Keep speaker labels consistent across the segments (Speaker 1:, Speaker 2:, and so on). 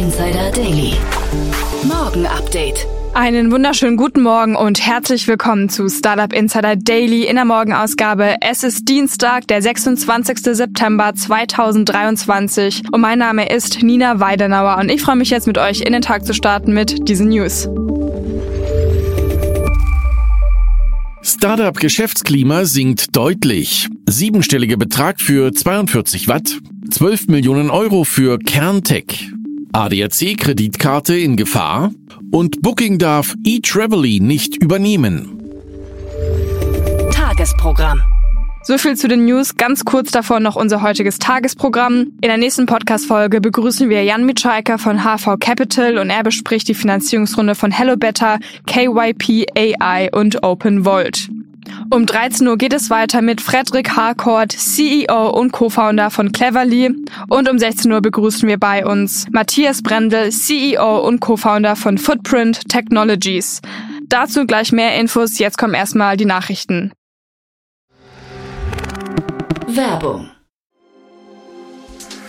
Speaker 1: Insider Daily. Morgen Update.
Speaker 2: Einen wunderschönen guten Morgen und herzlich willkommen zu Startup Insider Daily in der Morgenausgabe. Es ist Dienstag, der 26. September 2023 und mein Name ist Nina Weidenauer und ich freue mich jetzt mit euch in den Tag zu starten mit diesen News.
Speaker 3: Startup-Geschäftsklima sinkt deutlich. Siebenstelliger Betrag für 42 Watt, 12 Millionen Euro für Kerntech. ADAC-Kreditkarte in Gefahr und Booking darf eTravely nicht übernehmen.
Speaker 1: Tagesprogramm.
Speaker 2: So viel zu den News. Ganz kurz davor noch unser heutiges Tagesprogramm. In der nächsten Podcast-Folge begrüßen wir Jan Mitschaiker von HV Capital und er bespricht die Finanzierungsrunde von HelloBetter, KYP AI und OpenVolt. Um 13 Uhr geht es weiter mit Frederick Harcourt, CEO und Co-Founder von Cleverly. Und um 16 Uhr begrüßen wir bei uns Matthias Brendel, CEO und Co-Founder von Footprint Technologies. Dazu gleich mehr Infos. Jetzt kommen erstmal die Nachrichten.
Speaker 1: Werbung.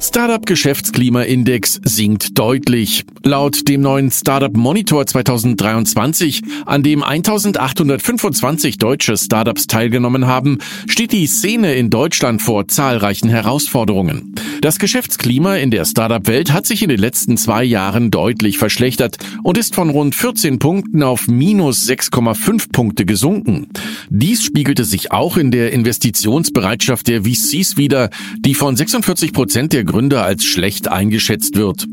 Speaker 3: Startup-Geschäftsklimaindex sinkt deutlich. Laut dem neuen Startup Monitor 2023, an dem 1825 deutsche Startups teilgenommen haben, steht die Szene in Deutschland vor zahlreichen Herausforderungen. Das Geschäftsklima in der Startup-Welt hat sich in den letzten zwei Jahren deutlich verschlechtert und ist von rund 14 Punkten auf minus 6,5 Punkte gesunken. Dies spiegelte sich auch in der Investitionsbereitschaft der VCs wider, die von 46 Prozent der Gründer als schlecht eingeschätzt wird.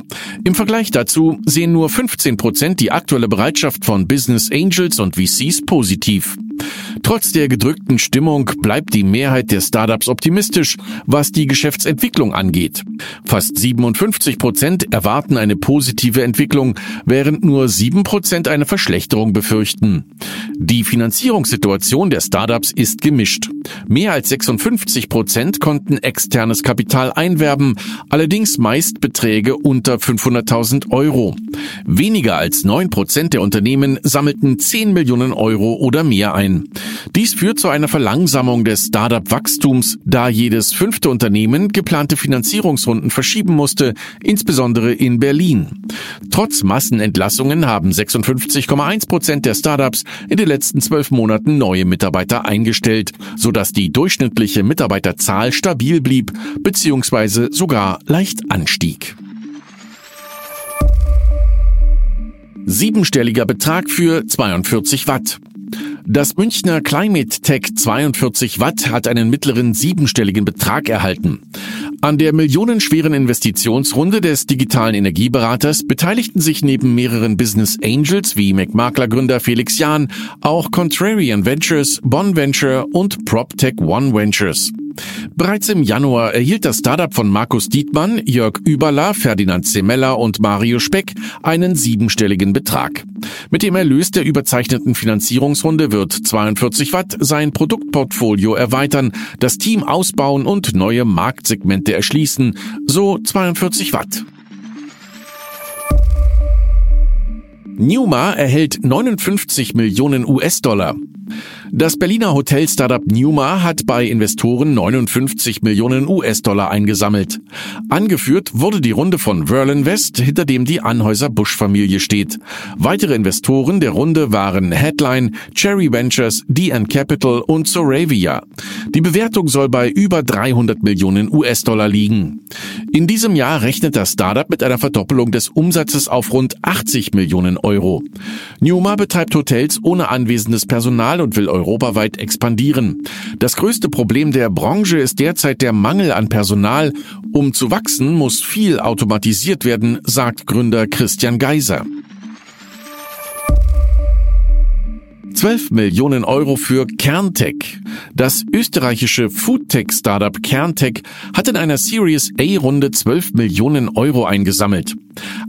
Speaker 3: Im Vergleich dazu sehen nur 15 Prozent die aktuelle Bereitschaft von Business Angels und VCs positiv. Trotz der gedrückten Stimmung bleibt die Mehrheit der Startups optimistisch, was die Geschäftsentwicklung angeht. Fast 57 Prozent erwarten eine positive Entwicklung, während nur 7 Prozent eine Verschlechterung befürchten. Die Finanzierungssituation der Startups ist gemischt. Mehr als 56 Prozent konnten externes Kapital einwerben, allerdings meist Beträge unter 500.000 Euro. Weniger als 9 Prozent der Unternehmen sammelten 10 Millionen Euro oder mehr ein. Dies führt zu einer Verlangsamung des Startup-Wachstums, da jedes fünfte Unternehmen geplante Finanzierungsrunden verschieben musste, insbesondere in Berlin. Trotz Massenentlassungen haben 56,1 Prozent der Startups in den letzten zwölf Monaten neue Mitarbeiter eingestellt, sodass die durchschnittliche Mitarbeiterzahl stabil blieb bzw. sogar leicht anstieg. Siebenstelliger Betrag für 42 Watt. Das Münchner Climate Tech 42 Watt hat einen mittleren siebenstelligen Betrag erhalten. An der millionenschweren Investitionsrunde des digitalen Energieberaters beteiligten sich neben mehreren Business Angels wie McMakler-Gründer Felix Jahn auch Contrarian Ventures, Bonn Venture und PropTech One Ventures. Bereits im Januar erhielt das Startup von Markus Dietmann, Jörg Überler, Ferdinand Zemella und Mario Speck einen siebenstelligen Betrag. Mit dem Erlös der überzeichneten Finanzierungsrunde wird 42 Watt sein Produktportfolio erweitern, das Team ausbauen und neue Marktsegmente erschließen, so 42 Watt. Newma erhält 59 Millionen US-Dollar. Das Berliner Hotel-Startup Numa hat bei Investoren 59 Millionen US-Dollar eingesammelt. Angeführt wurde die Runde von Verlin West, hinter dem die Anhäuser Bush-Familie steht. Weitere Investoren der Runde waren Headline, Cherry Ventures, DN Capital und Soravia. Die Bewertung soll bei über 300 Millionen US-Dollar liegen. In diesem Jahr rechnet das Startup mit einer Verdoppelung des Umsatzes auf rund 80 Millionen Euro. Numa betreibt Hotels ohne anwesendes Personal und will europaweit expandieren. Das größte Problem der Branche ist derzeit der Mangel an Personal. Um zu wachsen, muss viel automatisiert werden, sagt Gründer Christian Geiser. 12 Millionen Euro für Kerntech. Das österreichische Foodtech-Startup Kerntech hat in einer Series A-Runde 12 Millionen Euro eingesammelt.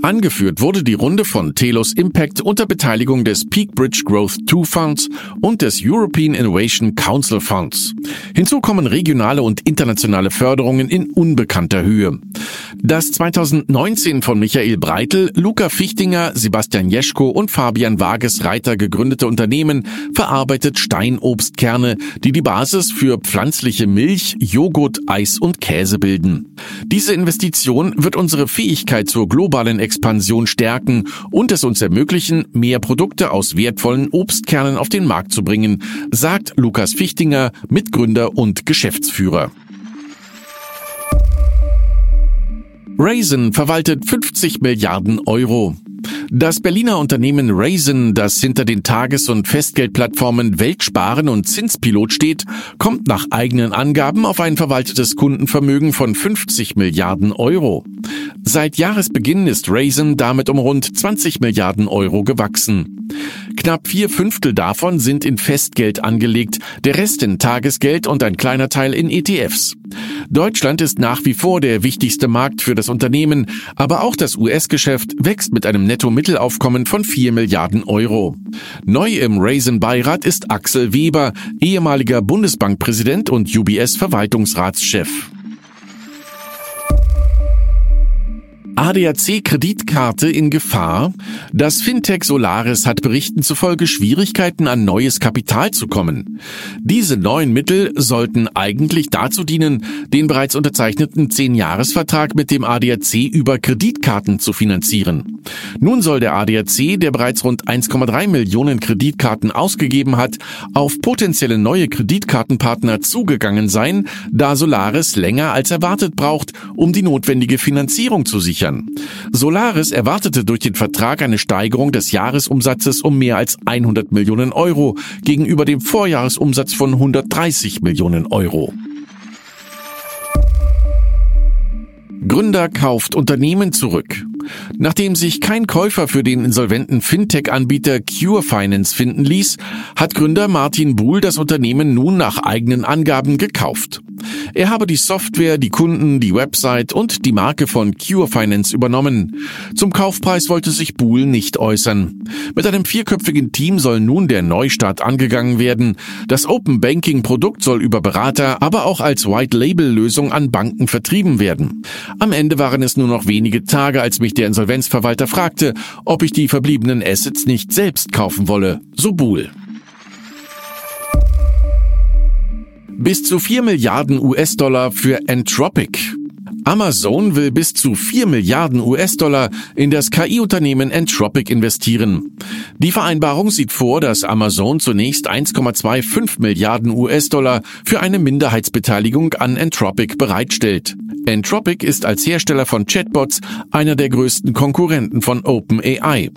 Speaker 3: Angeführt wurde die Runde von Telos Impact unter Beteiligung des Peakbridge Growth 2 Funds und des European Innovation Council Funds. Hinzu kommen regionale und internationale Förderungen in unbekannter Höhe. Das 2019 von Michael Breitel, Luca Fichtinger, Sebastian Jeschko und Fabian Wages-Reiter gegründete Unternehmen verarbeitet Steinobstkerne, die die Basis für pflanzliche Milch, Joghurt, Eis und Käse bilden. Diese Investition wird unsere Fähigkeit zur globalen Expansion stärken und es uns ermöglichen, mehr Produkte aus wertvollen Obstkernen auf den Markt zu bringen, sagt Lukas Fichtinger, Mitgründer und Geschäftsführer. Raisin verwaltet 50 Milliarden Euro. Das Berliner Unternehmen Raisin, das hinter den Tages- und Festgeldplattformen Weltsparen und Zinspilot steht, kommt nach eigenen Angaben auf ein verwaltetes Kundenvermögen von 50 Milliarden Euro. Seit Jahresbeginn ist Raisin damit um rund 20 Milliarden Euro gewachsen. Knapp vier Fünftel davon sind in Festgeld angelegt, der Rest in Tagesgeld und ein kleiner Teil in ETFs. Deutschland ist nach wie vor der wichtigste Markt für das Unternehmen, aber auch das US-Geschäft wächst mit einem Netto-Mittelaufkommen von 4 Milliarden Euro. Neu im Raisin-Beirat ist Axel Weber, ehemaliger Bundesbankpräsident und UBS-Verwaltungsratschef. ADAC-Kreditkarte in Gefahr? Das Fintech Solaris hat Berichten zufolge Schwierigkeiten, an neues Kapital zu kommen. Diese neuen Mittel sollten eigentlich dazu dienen, den bereits unterzeichneten 10-Jahres-Vertrag mit dem ADAC über Kreditkarten zu finanzieren. Nun soll der ADAC, der bereits rund 1,3 Millionen Kreditkarten ausgegeben hat, auf potenzielle neue Kreditkartenpartner zugegangen sein, da Solaris länger als erwartet braucht, um die notwendige Finanzierung zu sichern sichern. Solaris erwartete durch den Vertrag eine Steigerung des Jahresumsatzes um mehr als 100 Millionen Euro gegenüber dem Vorjahresumsatz von 130 Millionen Euro. Gründer kauft Unternehmen zurück. Nachdem sich kein Käufer für den insolventen Fintech-Anbieter Cure Finance finden ließ, hat Gründer Martin Buhl das Unternehmen nun nach eigenen Angaben gekauft. Er habe die Software, die Kunden, die Website und die Marke von Cure Finance übernommen. Zum Kaufpreis wollte sich Buhl nicht äußern. Mit einem vierköpfigen Team soll nun der Neustart angegangen werden. Das Open Banking Produkt soll über Berater, aber auch als White Label Lösung an Banken vertrieben werden. Am Ende waren es nur noch wenige Tage, als mich der Insolvenzverwalter fragte, ob ich die verbliebenen Assets nicht selbst kaufen wolle. So Buhl. Bis zu 4 Milliarden US-Dollar für Entropic. Amazon will bis zu 4 Milliarden US-Dollar in das KI-Unternehmen Entropic investieren. Die Vereinbarung sieht vor, dass Amazon zunächst 1,25 Milliarden US-Dollar für eine Minderheitsbeteiligung an Entropic bereitstellt. Entropic ist als Hersteller von Chatbots einer der größten Konkurrenten von OpenAI.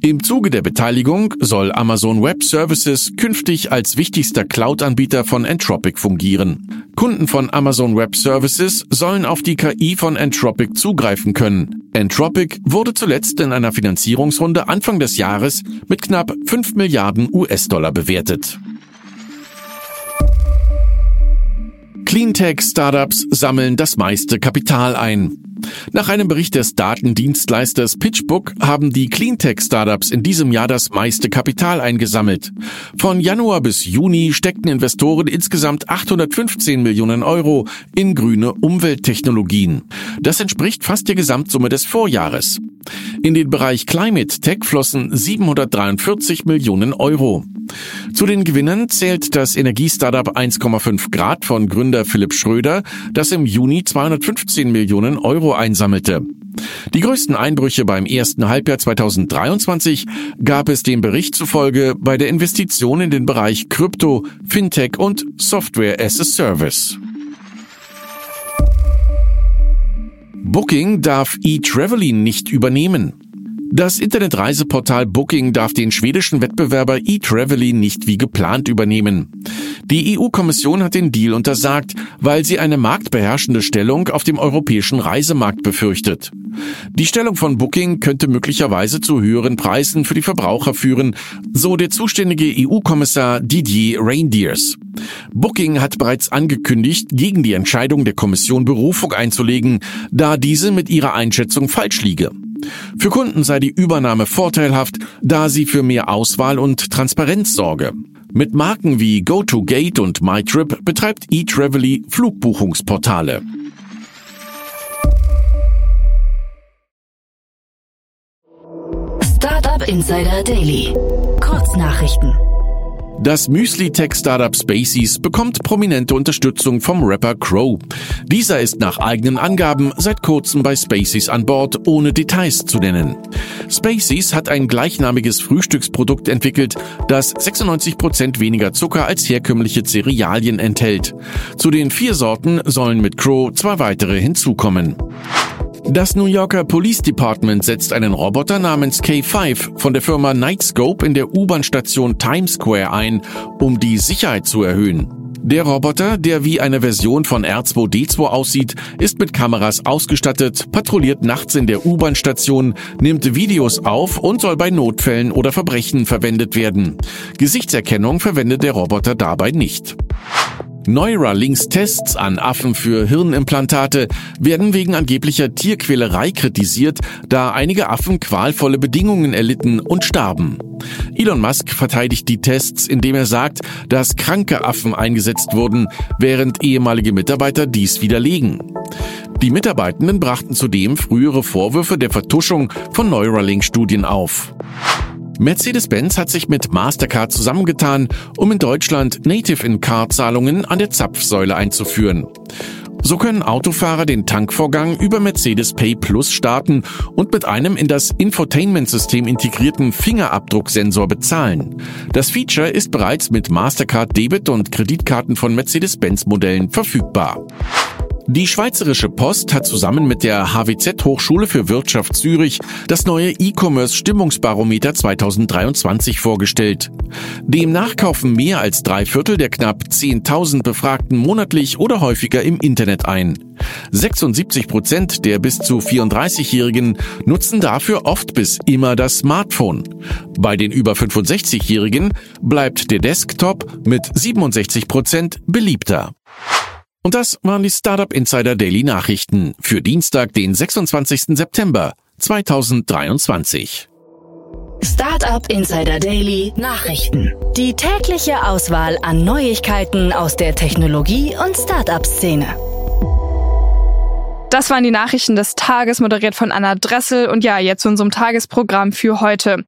Speaker 3: Im Zuge der Beteiligung soll Amazon Web Services künftig als wichtigster Cloud-Anbieter von Entropic fungieren. Kunden von Amazon Web Services sollen auf die KI von Entropic zugreifen können. Entropic wurde zuletzt in einer Finanzierungsrunde Anfang des Jahres mit knapp 5 Milliarden US-Dollar bewertet. Cleantech-Startups sammeln das meiste Kapital ein. Nach einem Bericht des Datendienstleisters PitchBook haben die Cleantech-Startups in diesem Jahr das meiste Kapital eingesammelt. Von Januar bis Juni steckten Investoren insgesamt 815 Millionen Euro in grüne Umwelttechnologien. Das entspricht fast der Gesamtsumme des Vorjahres. In den Bereich Climate Tech flossen 743 Millionen Euro. Zu den Gewinnern zählt das Energiestartup 1,5 Grad von Gründer Philipp Schröder, das im Juni 215 Millionen Euro einsammelte. Die größten Einbrüche beim ersten Halbjahr 2023 gab es dem Bericht zufolge bei der Investition in den Bereich Krypto, Fintech und Software as a Service. Booking darf eTravelly nicht übernehmen. Das Internetreiseportal Booking darf den schwedischen Wettbewerber eTravely nicht wie geplant übernehmen. Die EU-Kommission hat den Deal untersagt, weil sie eine marktbeherrschende Stellung auf dem europäischen Reisemarkt befürchtet. Die Stellung von Booking könnte möglicherweise zu höheren Preisen für die Verbraucher führen, so der zuständige EU-Kommissar Didier Reindeers. Booking hat bereits angekündigt, gegen die Entscheidung der Kommission Berufung einzulegen, da diese mit ihrer Einschätzung falsch liege. Für Kunden sei die Übernahme vorteilhaft, da sie für mehr Auswahl und Transparenz sorge. Mit Marken wie GoToGate und MyTrip betreibt eTravely Flugbuchungsportale.
Speaker 1: Startup Insider Daily. Kurznachrichten.
Speaker 3: Das Müsli-Tech-Startup Spaceys bekommt prominente Unterstützung vom Rapper Crow. Dieser ist nach eigenen Angaben seit kurzem bei Spaceys an Bord, ohne Details zu nennen. Spaceys hat ein gleichnamiges Frühstücksprodukt entwickelt, das 96 Prozent weniger Zucker als herkömmliche Cerealien enthält. Zu den vier Sorten sollen mit Crow zwei weitere hinzukommen. Das New Yorker Police Department setzt einen Roboter namens K5 von der Firma Nightscope in der U-Bahn-Station Times Square ein, um die Sicherheit zu erhöhen. Der Roboter, der wie eine Version von R2D2 aussieht, ist mit Kameras ausgestattet, patrouilliert nachts in der U-Bahn-Station, nimmt Videos auf und soll bei Notfällen oder Verbrechen verwendet werden. Gesichtserkennung verwendet der Roboter dabei nicht. Neuralinks Tests an Affen für Hirnimplantate werden wegen angeblicher Tierquälerei kritisiert, da einige Affen qualvolle Bedingungen erlitten und starben. Elon Musk verteidigt die Tests, indem er sagt, dass kranke Affen eingesetzt wurden, während ehemalige Mitarbeiter dies widerlegen. Die Mitarbeitenden brachten zudem frühere Vorwürfe der Vertuschung von Neuralink-Studien auf. Mercedes-Benz hat sich mit Mastercard zusammengetan, um in Deutschland Native-in-Car-Zahlungen an der Zapfsäule einzuführen. So können Autofahrer den Tankvorgang über Mercedes Pay Plus starten und mit einem in das Infotainment-System integrierten Fingerabdrucksensor bezahlen. Das Feature ist bereits mit Mastercard Debit und Kreditkarten von Mercedes-Benz-Modellen verfügbar. Die Schweizerische Post hat zusammen mit der HWZ Hochschule für Wirtschaft Zürich das neue E-Commerce Stimmungsbarometer 2023 vorgestellt. Demnach kaufen mehr als drei Viertel der knapp 10.000 Befragten monatlich oder häufiger im Internet ein. 76 Prozent der bis zu 34-Jährigen nutzen dafür oft bis immer das Smartphone. Bei den über 65-Jährigen bleibt der Desktop mit 67 Prozent beliebter. Und das waren die Startup Insider Daily Nachrichten für Dienstag, den 26. September 2023.
Speaker 1: Startup Insider Daily Nachrichten. Die tägliche Auswahl an Neuigkeiten aus der Technologie- und Startup-Szene.
Speaker 2: Das waren die Nachrichten des Tages, moderiert von Anna Dressel. Und ja, jetzt zu unserem Tagesprogramm für heute.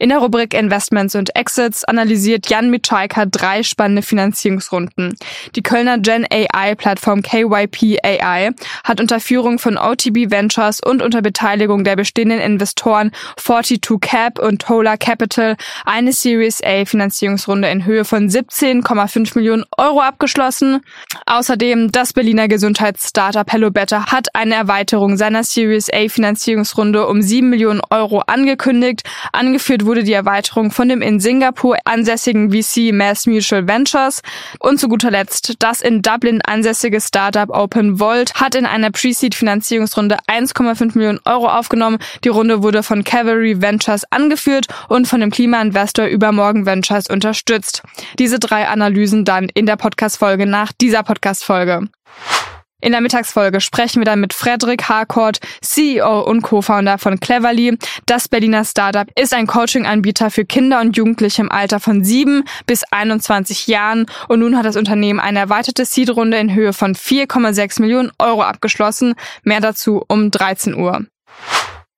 Speaker 2: In der Rubrik Investments und Exits analysiert Jan Mitschaiker drei spannende Finanzierungsrunden. Die Kölner Gen AI-Plattform KYP AI hat unter Führung von OTB Ventures und unter Beteiligung der bestehenden Investoren 42 Cap und Tola Capital eine Series A Finanzierungsrunde in Höhe von 17,5 Millionen Euro abgeschlossen. Außerdem das Berliner Gesundheitsstartup Hello Better hat eine Erweiterung seiner Series A Finanzierungsrunde um 7 Millionen Euro angekündigt. Angeführt wurde die Erweiterung von dem in Singapur ansässigen VC Mass Mutual Ventures. Und zu guter Letzt das in Dublin ansässige Startup Open Vault hat in einer Pre-Seed-Finanzierungsrunde 1,5 Millionen Euro aufgenommen. Die Runde wurde von Cavalry Ventures angeführt und von dem Klimainvestor Übermorgen Ventures unterstützt. Diese drei Analysen dann in der Podcast-Folge nach dieser Podcast-Folge. In der Mittagsfolge sprechen wir dann mit Frederik Harcourt, CEO und Co-Founder von Cleverly. Das Berliner Startup ist ein Coaching-Anbieter für Kinder und Jugendliche im Alter von 7 bis 21 Jahren und nun hat das Unternehmen eine erweiterte Seed-Runde in Höhe von 4,6 Millionen Euro abgeschlossen. Mehr dazu um 13 Uhr.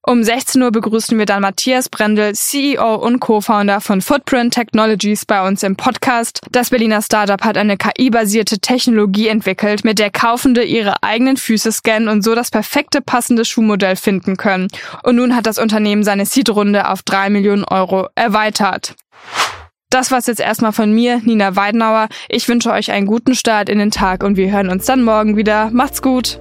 Speaker 2: Um 16 Uhr begrüßen wir dann Matthias Brendel, CEO und Co-Founder von Footprint Technologies bei uns im Podcast. Das Berliner Startup hat eine KI-basierte Technologie entwickelt, mit der Kaufende ihre eigenen Füße scannen und so das perfekte passende Schuhmodell finden können. Und nun hat das Unternehmen seine Seed-Runde auf 3 Millionen Euro erweitert. Das war's jetzt erstmal von mir, Nina Weidenauer. Ich wünsche euch einen guten Start in den Tag und wir hören uns dann morgen wieder. Macht's gut!